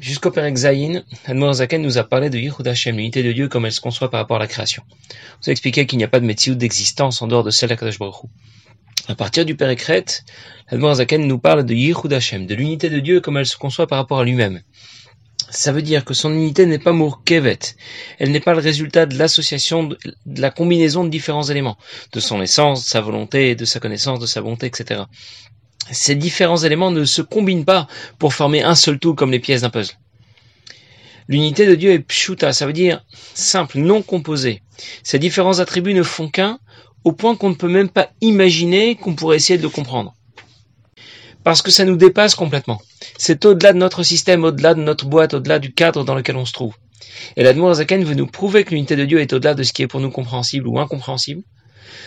Jusqu'au Perek Zayin, Admor Zaken nous a parlé de Yichud Hashem, l'unité de Dieu comme elle se conçoit par rapport à la création. On vous a expliqué qu'il n'y a pas de métier d'existence en dehors de celle d'Akadosh Baruch Hu. À partir du Perek Ret, Admor Zaken nous parle de Yichud Hashem, de l'unité de Dieu comme elle se conçoit par rapport à lui-même. Ça veut dire que son unité n'est pas Mourkevet. Elle n'est pas le résultat de l'association, de la combinaison de différents éléments, de son essence, de sa volonté, de sa connaissance, de sa bonté, etc. Ces différents éléments ne se combinent pas pour former un seul tout comme les pièces d'un puzzle. L'unité de Dieu est pshuta, ça veut dire simple, non composé. Ces différents attributs ne font qu'un, au point qu'on ne peut même pas imaginer qu'on pourrait essayer de le comprendre parce que ça nous dépasse complètement. C'est au-delà de notre système, au-delà de notre boîte, au-delà du cadre dans lequel on se trouve. Et l'Admour Zaken veut nous prouver que l'unité de Dieu est au-delà de ce qui est pour nous compréhensible ou incompréhensible.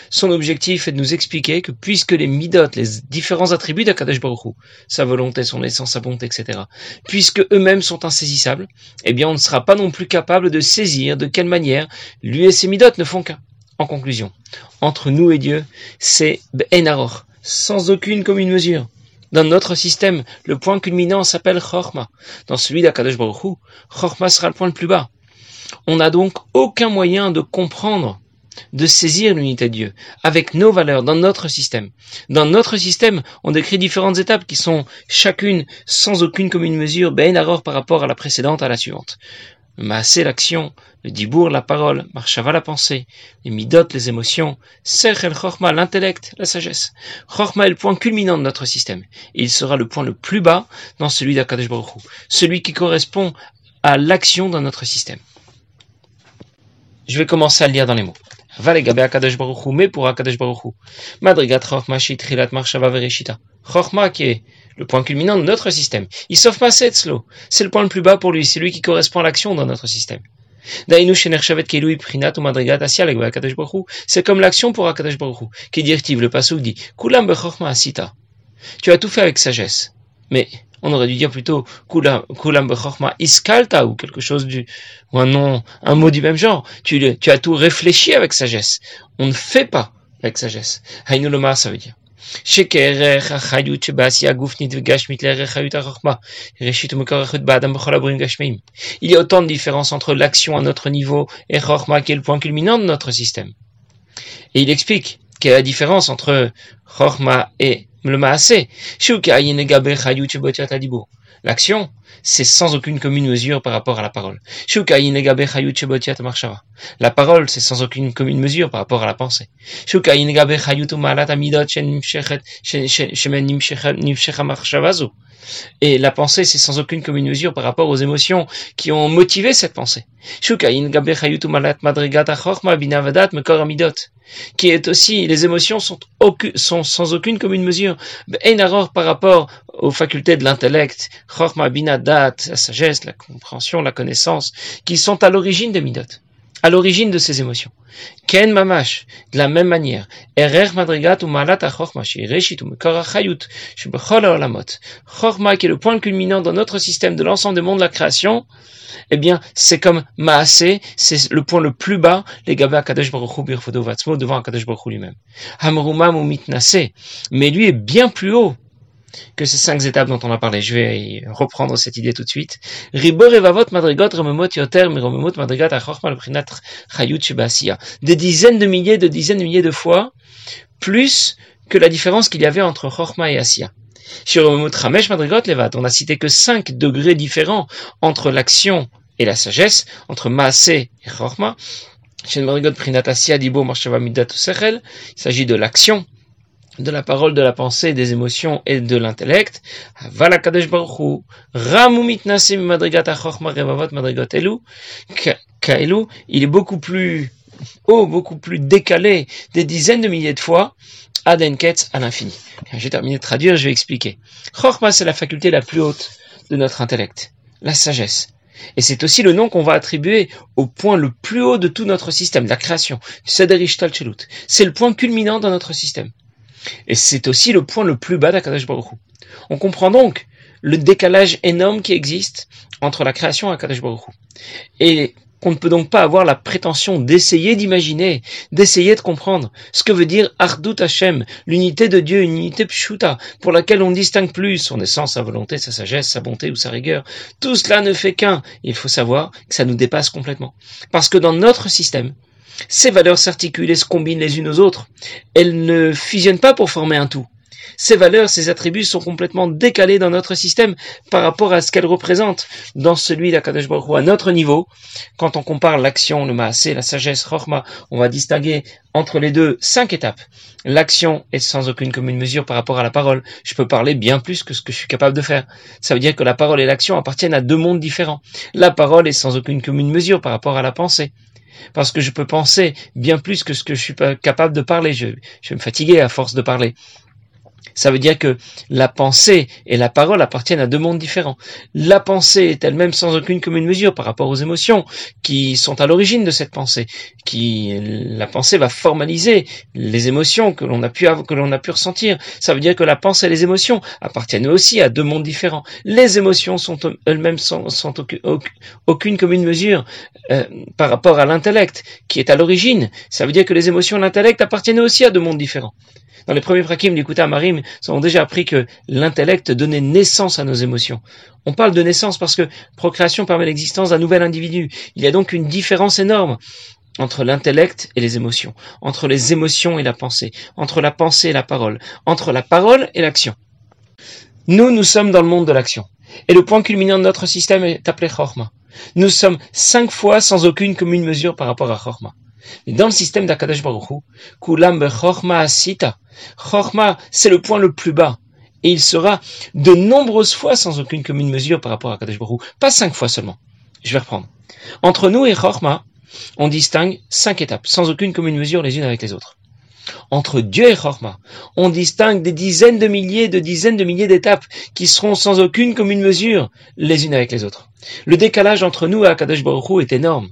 Son objectif est de nous expliquer que puisque les midot, les différents attributs d'Akadosh Baruch sa volonté, son essence, sa bonté, etc., puisque eux-mêmes sont insaisissables, eh bien on ne sera pas non plus capable de saisir de quelle manière lui et ses midot ne font qu'un. En conclusion, entre nous et Dieu, c'est Enaror, sans aucune commune mesure. Dans notre système, le point culminant s'appelle Chorma. Dans celui d'Akadosh Baruch Chorma sera le point le plus bas. On n'a donc aucun moyen de comprendre, de saisir l'unité de Dieu avec nos valeurs dans notre système. Dans notre système, on décrit différentes étapes qui sont chacune sans aucune commune mesure, ben par rapport à la précédente à la suivante. Maasé, l'action, le dibour, la parole, marchava, la pensée, les midot, les émotions, el chorma, l'intellect, la sagesse. Chorma est le point culminant de notre système. Et il sera le point le plus bas dans celui d'Akadosh Baruch celui qui correspond à l'action dans notre système. Je vais commencer à le lire dans les mots. Valegabe Akadosh Baruch mais pour Akadosh Baruch Madrigat Chorma Shitrilat Marshava Vereshita. Chorma qui est le point culminant de notre système. Il sauf pas Setzlo. C'est le point le plus bas pour lui. C'est lui qui correspond à l'action dans notre système. C'est comme l'action pour Akadosh Baruch qui directive. Le passage dit Kulam asita. Tu as tout fait avec sagesse. Mais on aurait dû dire plutôt Kulam bechorma iskalta ou quelque chose du ou un nom, un mot du même genre. Tu, tu as tout réfléchi avec sagesse. On ne fait pas avec sagesse. Hainu ça veut dire. Il y a autant de différences entre l'action à notre niveau et Chorma qui est le point culminant de notre système. Et il explique quelle est la différence entre Chorma et L'action, c'est sans aucune commune mesure par rapport à la parole. La parole, c'est sans aucune commune mesure par rapport à la pensée. Et la pensée, c'est sans aucune commune mesure par rapport aux émotions qui ont motivé cette pensée. Qui est aussi, les émotions sont, sont sans aucune commune mesure. par rapport aux facultés de l'intellect, la sagesse, la compréhension, la connaissance, qui sont à l'origine des midot à l'origine de ces émotions. Ken mamash, de la même manière, erer madrigat ou malat ou chayut, olamot. Chorma, qui est le point culminant dans notre système de l'ensemble des mondes de la création, eh bien, c'est comme maasé, c'est le point le plus bas, les gaba kadesh baruch hu devant kadesh baruch lui-même. Hamrumam ou mitnase, mais lui est bien plus haut que ces cinq étapes dont on a parlé. Je vais reprendre cette idée tout de suite. Des dizaines de milliers, de dizaines de milliers de fois, plus que la différence qu'il y avait entre Chorma et Asiya. On a cité que cinq degrés différents entre l'action et la sagesse, entre Maasé et Chorma. Il s'agit de l'action de la parole, de la pensée, des émotions et de l'intellect. Il est beaucoup plus haut, beaucoup plus décalé, des dizaines de milliers de fois, Adenketz à l'infini. J'ai terminé de traduire, je vais expliquer. Chorma, c'est la faculté la plus haute de notre intellect, la sagesse. Et c'est aussi le nom qu'on va attribuer au point le plus haut de tout notre système, la création. C'est le point culminant dans notre système. Et c'est aussi le point le plus bas d'Akadosh Baruch On comprend donc le décalage énorme qui existe entre la création et Akadosh Baruch Et qu'on ne peut donc pas avoir la prétention d'essayer d'imaginer, d'essayer de comprendre ce que veut dire Ardut Hashem, l'unité de Dieu, une unité pshuta, pour laquelle on ne distingue plus son essence, sa volonté, sa sagesse, sa bonté ou sa rigueur. Tout cela ne fait qu'un. Il faut savoir que ça nous dépasse complètement. Parce que dans notre système, ces valeurs s'articulent et se combinent les unes aux autres. Elles ne fusionnent pas pour former un tout. Ces valeurs, ces attributs sont complètement décalés dans notre système par rapport à ce qu'elles représentent dans celui d'Akadosh Baruch. À notre niveau, quand on compare l'action, le maasé, la sagesse, chorma, on va distinguer entre les deux cinq étapes. L'action est sans aucune commune mesure par rapport à la parole. Je peux parler bien plus que ce que je suis capable de faire. Ça veut dire que la parole et l'action appartiennent à deux mondes différents. La parole est sans aucune commune mesure par rapport à la pensée parce que je peux penser bien plus que ce que je suis capable de parler. Je, vais me fatiguer à force de parler. Ça veut dire que la pensée et la parole appartiennent à deux mondes différents. La pensée est elle-même sans aucune commune mesure par rapport aux émotions qui sont à l'origine de cette pensée. Qui la pensée va formaliser les émotions que l'on a pu que l'on a pu ressentir. Ça veut dire que la pensée et les émotions appartiennent aussi à deux mondes différents. Les émotions sont elles-mêmes sans, aucune commune mesure euh, par rapport à l'intellect qui est à l'origine. Ça veut dire que les émotions et l'intellect appartiennent aussi à deux mondes différents. Dans les premiers prakim d'Ikuta Marim, nous avons déjà appris que l'intellect donnait naissance à nos émotions. On parle de naissance parce que procréation permet l'existence d'un nouvel individu. Il y a donc une différence énorme entre l'intellect et les émotions, entre les émotions et la pensée, entre la pensée et la parole, entre la parole et l'action. Nous, nous sommes dans le monde de l'action. Et le point culminant de notre système est appelé Chorma. Nous sommes cinq fois sans aucune commune mesure par rapport à Chorma. Mais dans le système d'Akadash Baruch Hu, Kulam Chorma Asita, Chorma, c'est le point le plus bas. Et il sera de nombreuses fois sans aucune commune mesure par rapport à Kadesh Baruch Pas cinq fois seulement. Je vais reprendre. Entre nous et Chorma, on distingue cinq étapes, sans aucune commune mesure les unes avec les autres. Entre Dieu et Chorma, on distingue des dizaines de milliers, de dizaines de milliers d'étapes qui seront sans aucune commune mesure les unes avec les autres. Le décalage entre nous et Akadosh Baruch est énorme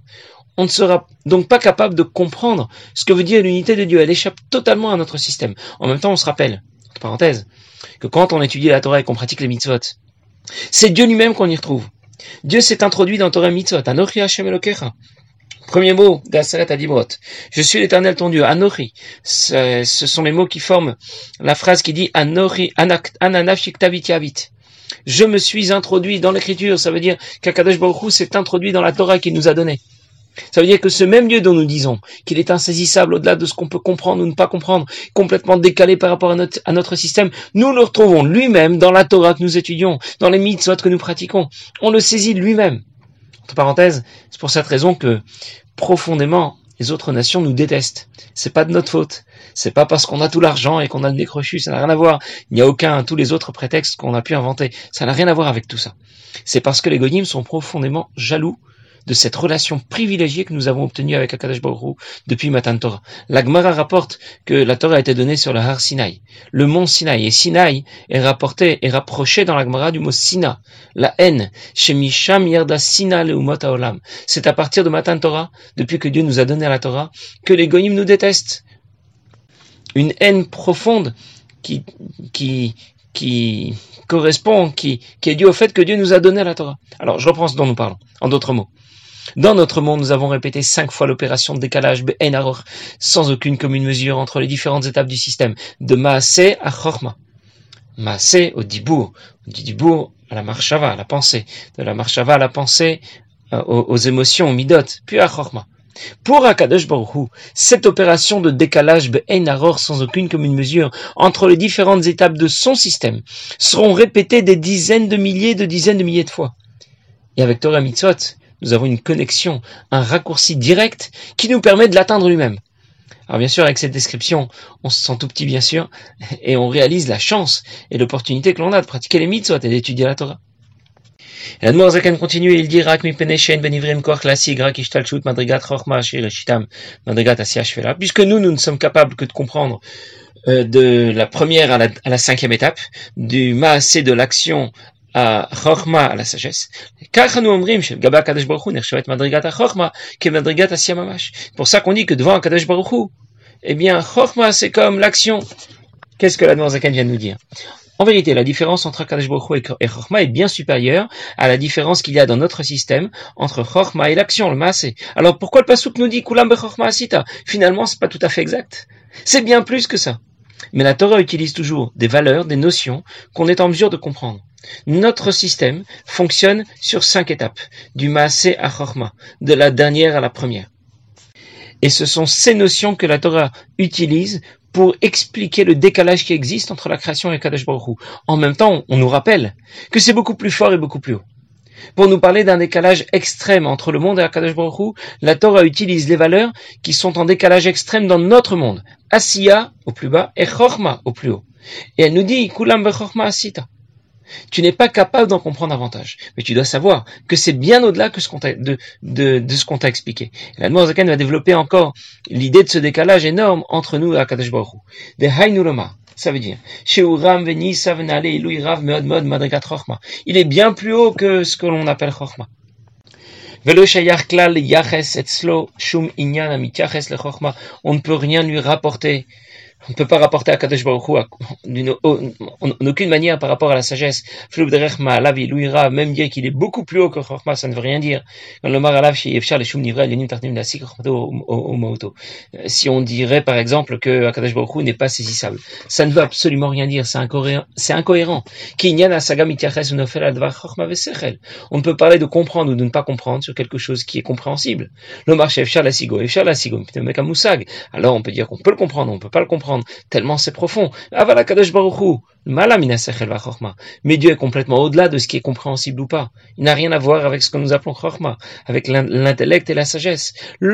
on ne sera donc pas capable de comprendre ce que veut dire l'unité de Dieu. Elle échappe totalement à notre système. En même temps, on se rappelle, entre parenthèses, que quand on étudie la Torah et qu'on pratique les mitzvot, c'est Dieu lui-même qu'on y retrouve. Dieu s'est introduit dans Torah mitzvot. Anochi Hashem Elokecha. Premier mot d'Aseret Adibrot. Je suis l'éternel ton Dieu. Anochi. Ce sont les mots qui forment la phrase qui dit Anochi Ananafik Je me suis introduit dans l'écriture. Ça veut dire qu'Akadosh Baruch s'est introduit dans la Torah qu'il nous a donnée. Ça veut dire que ce même Dieu dont nous disons qu'il est insaisissable au-delà de ce qu'on peut comprendre ou ne pas comprendre, complètement décalé par rapport à notre, système, nous le retrouvons lui-même dans la Torah que nous étudions, dans les mitzvot que nous pratiquons. On le saisit lui-même. Entre parenthèses, c'est pour cette raison que profondément les autres nations nous détestent. C'est pas de notre faute. C'est pas parce qu'on a tout l'argent et qu'on a le nez Ça n'a rien à voir. Il n'y a aucun, tous les autres prétextes qu'on a pu inventer. Ça n'a rien à voir avec tout ça. C'est parce que les goyim sont profondément jaloux de cette relation privilégiée que nous avons obtenue avec Akadash Baruch depuis Matan Torah. La Gemara rapporte que la Torah a été donnée sur le Har Sinai, le mont Sinai. Et Sinai est rapporté et rapproché dans la Gemara du mot Sina, la haine. Chez Misham Yerda Sina Olam. C'est à partir de Matan Torah, depuis que Dieu nous a donné la Torah, que les nous détestent. Une haine profonde qui, correspond, qui, qui est due au fait que Dieu nous a donné la Torah. Alors, je reprends ce dont nous parlons, en d'autres mots. Dans notre monde, nous avons répété cinq fois l'opération de décalage Be'enaror, sans aucune commune mesure entre les différentes étapes du système, de Maaseh à Chorma. Maaseh au Dibour, du Dibour à la Marshava, à la pensée, de la Marshava à la pensée, euh, aux, émotions, aux Midot, puis à Chorma. Pour Akadosh Baruch cette opération de décalage Be'enaror sans aucune commune mesure entre les différentes étapes de son système seront répétées des dizaines de milliers de dizaines de milliers de fois. Et avec Torah Mitzvot, nous avons une connexion, un raccourci direct qui nous permet de l'atteindre lui-même. Alors bien sûr, avec cette description, on se sent tout petit bien sûr, et on réalise la chance et l'opportunité que l'on a de pratiquer les mitzvot et d'étudier la Torah. Et la Zaken continue, il dit benivrim ishtalchut madrigat madrigat. Puisque nous, nous ne sommes capables que de comprendre euh, de la première à la, à la cinquième étape, du maasé de l'action à Chorma, à la sagesse. Pour ça qu'on dit que devant Kadesh Baruch eh bien, Chorma, c'est comme l'action. Qu'est-ce que la Zaken vient de nous dire? En vérité, la différence entre Akadosh Baruch et Chorma est bien supérieure à la différence qu'il y a dans notre système entre Chorma et l'action, le massé. Alors pourquoi le Pasuk nous dit Kulam Bechorma Asita Finalement, c'est pas tout à fait exact. C'est bien plus que ça. Mais la Torah utilise toujours des valeurs, des notions qu'on est en mesure de comprendre. Notre système fonctionne sur cinq étapes, du Maasé à Chorma, de la dernière à la première. Et ce sont ces notions que la Torah utilise pour expliquer le décalage qui existe entre la création et Kadosh Baruch En même temps, on nous rappelle que c'est beaucoup plus fort et beaucoup plus haut. Pour nous parler d'un décalage extrême entre le monde et Akadosh Baruch la Torah utilise les valeurs qui sont en décalage extrême dans notre monde. Asiya au plus bas et Chorma au plus haut. Et elle nous dit, Kulam Asita tu n'es pas capable d'en comprendre davantage. Mais tu dois savoir que c'est bien au-delà de, ce qu'on t'a expliqué. La Zaken va développer encore l'idée de ce décalage énorme entre nous et Akadosh Baruch De Hainuloma. Ça veut dire, il est bien plus haut que ce que l'on appelle Chorma. On ne peut rien lui rapporter on ne peut pas rapporter à Kadosh Baruch Hu en aucune manière par rapport à la sagesse. Même dire qu'il est beaucoup plus haut que Chorma, ça ne veut rien dire. Si on dirait par exemple que Akadosh Baruch n'est pas saisissable, ça ne veut absolument rien dire. C'est incohérent. C'est incohérent. On ne peut parler de comprendre ou de ne pas comprendre sur quelque chose qui est compréhensible. Alors on peut dire qu'on peut le comprendre, on ne peut pas le comprendre tellement c'est profond. Mais Dieu est complètement au-delà de ce qui est compréhensible ou pas. Il n'a rien à voir avec ce que nous appelons Chorma, avec l'intellect et la sagesse. On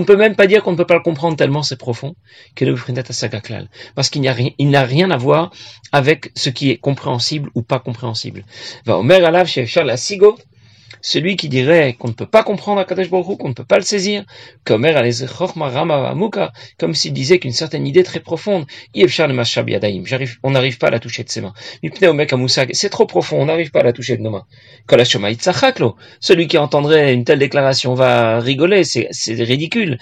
ne peut même pas dire qu'on ne peut pas le comprendre tellement c'est profond parce qu'il n'a rien à voir avec ce qui est compréhensible ou pas compréhensible. Va Omer Alav celui qui dirait qu'on ne peut pas comprendre Akadosh Baruch qu'on ne peut pas le saisir, comme comme s'il disait qu'une certaine idée très profonde, on n'arrive pas à la toucher de ses mains. C'est trop profond, on n'arrive pas à la toucher de nos mains. Celui qui entendrait une telle déclaration va rigoler, c'est ridicule.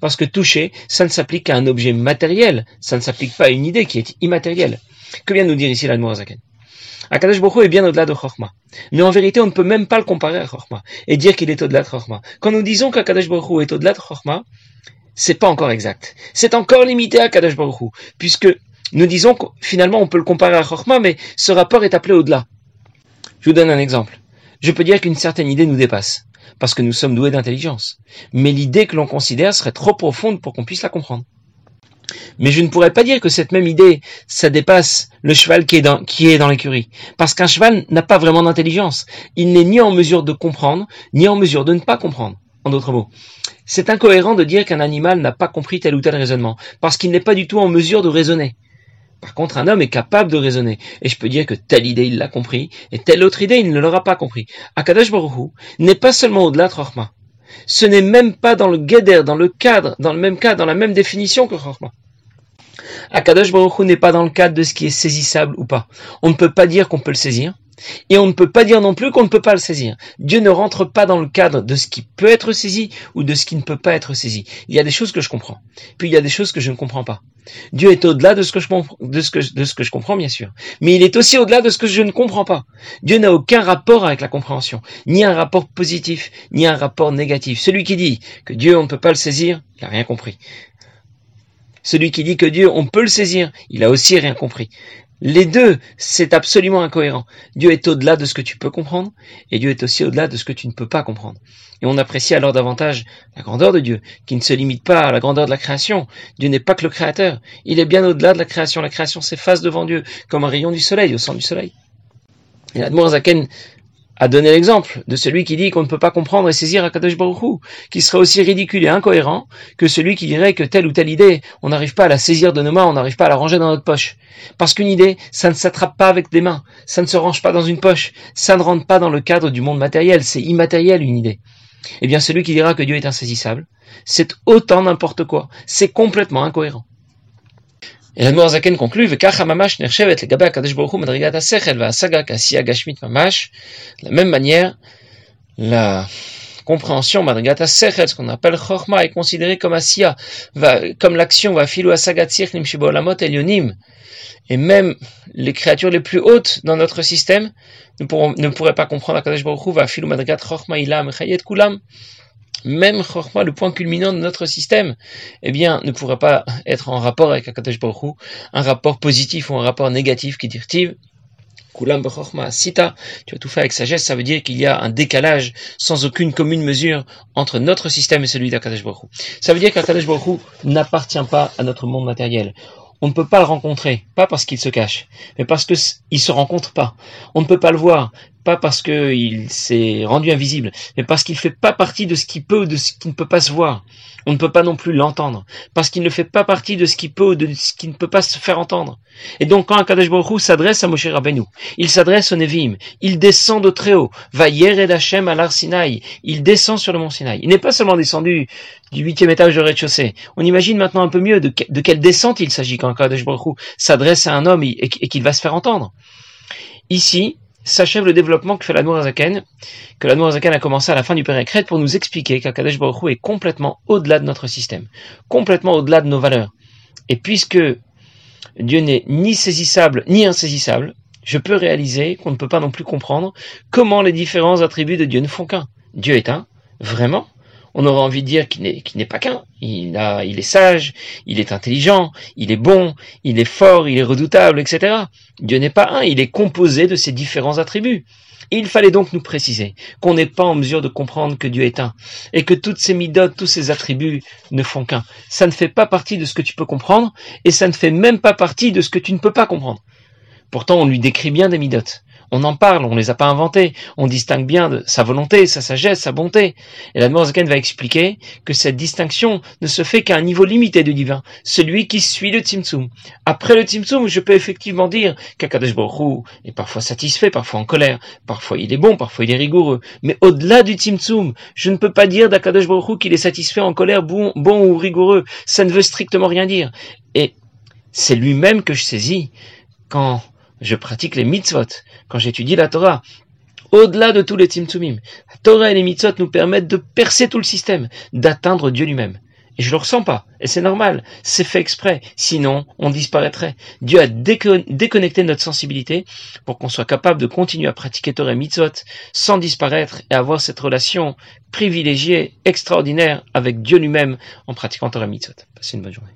Parce que toucher, ça ne s'applique qu'à un objet matériel, ça ne s'applique pas à une idée qui est immatérielle. Que vient nous dire ici l'Admorazaken Akadosh Baruch est bien au-delà de Chorma. Mais en vérité, on ne peut même pas le comparer à Chorma et dire qu'il est au-delà de Chorma. Quand nous disons qu'Akadosh Baruch est au-delà de Chorma, c'est pas encore exact. C'est encore limité à Akadosh Baruch puisque nous disons que finalement on peut le comparer à Chorma, mais ce rapport est appelé au-delà. Je vous donne un exemple. Je peux dire qu'une certaine idée nous dépasse, parce que nous sommes doués d'intelligence. Mais l'idée que l'on considère serait trop profonde pour qu'on puisse la comprendre. Mais je ne pourrais pas dire que cette même idée, ça dépasse le cheval qui est dans, l'écurie. Parce qu'un cheval n'a pas vraiment d'intelligence. Il n'est ni en mesure de comprendre, ni en mesure de ne pas comprendre. En d'autres mots. C'est incohérent de dire qu'un animal n'a pas compris tel ou tel raisonnement. Parce qu'il n'est pas du tout en mesure de raisonner. Par contre, un homme est capable de raisonner. Et je peux dire que telle idée, il l'a compris, et telle autre idée, il ne l'aura pas compris. Akadash Baruch n'est pas seulement au-delà de. Ce n'est même pas dans le Geder, dans le cadre, dans le même cadre, dans la même définition que Chorma. Akadosh Baruch n'est pas dans le cadre de ce qui est saisissable ou pas. On ne peut pas dire qu'on peut le saisir. Et on ne peut pas dire non plus qu'on ne peut pas le saisir. Dieu ne rentre pas dans le cadre de ce qui peut être saisi ou de ce qui ne peut pas être saisi. Il y a des choses que je comprends. Puis il y a des choses que je ne comprends pas. Dieu est au-delà de ce que je comprends, bien sûr. Mais il est aussi au-delà de ce que je ne comprends pas. Dieu n'a aucun rapport avec la compréhension. Ni un rapport positif, ni un rapport négatif. Celui qui dit que Dieu, on ne peut pas le saisir, il n'a rien compris. Celui qui dit que Dieu, on peut le saisir, il a aussi rien compris. Les deux, c'est absolument incohérent. Dieu est au-delà de ce que tu peux comprendre, et Dieu est aussi au-delà de ce que tu ne peux pas comprendre. Et on apprécie alors davantage la grandeur de Dieu, qui ne se limite pas à la grandeur de la création. Dieu n'est pas que le créateur, il est bien au-delà de la création. La création s'efface devant Dieu, comme un rayon du soleil, au centre du soleil. Et a donné l'exemple de celui qui dit qu'on ne peut pas comprendre et saisir Akadosh Baruch qui serait aussi ridicule et incohérent que celui qui dirait que telle ou telle idée, on n'arrive pas à la saisir de nos mains, on n'arrive pas à la ranger dans notre poche. Parce qu'une idée, ça ne s'attrape pas avec des mains, ça ne se range pas dans une poche, ça ne rentre pas dans le cadre du monde matériel, c'est immatériel une idée. Eh bien, celui qui dira que Dieu est insaisissable, c'est autant n'importe quoi, c'est complètement incohérent. Et la Zaken conclut, de la même manière, la compréhension, Madrigata Sechet, ce qu'on appelle Chorma, est considéré comme Asiya, comme l'action, va filu asagatsir limshibolamot elionim. Et même les créatures les plus hautes dans notre système ne, pourront, ne pourraient pas comprendre Akadosh Baruch Hu, va madrigat Chorma ilam chayet kulam. Même Chorma, le point culminant de notre système, eh bien, ne pourrait pas être en rapport avec Akadosh Baruch un rapport positif ou un rapport négatif qui dit Kulam sita, tu as tout fait avec sagesse, ça veut dire qu'il y a un décalage sans aucune commune mesure entre notre système et celui d'Akadosh Baruch Ça veut dire qu'Akadosh Baruch n'appartient pas à notre monde matériel. On ne peut pas le rencontrer, pas parce qu'il se cache, mais parce qu'il se rencontre pas. On ne peut pas le voir, pas parce qu'il s'est rendu invisible, mais parce qu'il fait pas partie de ce qui peut ou de ce qui ne peut pas se voir. On ne peut pas non plus l'entendre, parce qu'il ne fait pas partie de ce qui peut ou de ce qui ne peut pas se faire entendre. Et donc quand Akadosh Baruch s'adresse à Moshe Rabbeinu, il s'adresse au Nevim, il descend de très haut, va Yered Hashem à Sinaï, il descend sur le mont Sinaï. Il n'est pas seulement descendu du huitième étage de rez-de-chaussée. On imagine maintenant un peu mieux de, quelle descente il s'agit quand Akadosh Baruch s'adresse à un homme et, qu'il va se faire entendre. Ici, s'achève le développement que fait la Zaken, que la Zaken a commencé à la fin du Père pour nous expliquer qu'Akadosh Baruch est complètement au-delà de notre système, complètement au-delà de nos valeurs. Et puisque Dieu n'est ni saisissable ni insaisissable, je peux réaliser qu'on ne peut pas non plus comprendre comment les différents attributs de Dieu ne font qu'un. Dieu est un, vraiment, on aurait envie de dire qu'il n'est pas qu'un. Il, a, est sage, il est intelligent, il est bon, il est fort, il est redoutable, etc. Dieu n'est pas un, il est composé de ces différents attributs. il fallait donc nous préciser qu'on n'est pas en mesure de comprendre que Dieu est un, et que toutes ces midotes, tous ces attributs ne font qu'un. Ça ne fait pas partie de ce que tu peux comprendre, et ça ne fait même pas partie de ce que tu ne peux pas comprendre. Pourtant, on lui décrit bien des midotes on en parle, on les a pas inventés, on distingue bien sa volonté, sa sagesse, sa bonté. Et la Zaken va expliquer que cette distinction ne se fait qu'à un niveau limité du divin, celui qui suit le Tzimtzum. Après le Tzimtzum, je peux effectivement dire qu'Akadosh est parfois satisfait, parfois en colère, parfois il est bon, parfois il est rigoureux. Mais au-delà du Tzimtzum, je ne peux pas dire d'Akadosh qu'il est satisfait en colère, bon, bon ou rigoureux. Ça ne veut strictement rien dire. Et c'est lui-même que je saisis quand je pratique les mitzvot, quand j'étudie la Torah, au-delà de tous les tzimtzumim, la Torah et les mitzvot nous permettent de percer tout le système, d'atteindre Dieu lui-même. Et je le ressens pas. Et c'est normal. C'est fait exprès. Sinon, on disparaîtrait. Dieu a déconnecté notre sensibilité pour qu'on soit capable de continuer à pratiquer Torah et mitzvot sans disparaître et avoir cette relation privilégiée, extraordinaire avec Dieu lui-même en pratiquant Torah et mitzvot. Passez une bonne journée.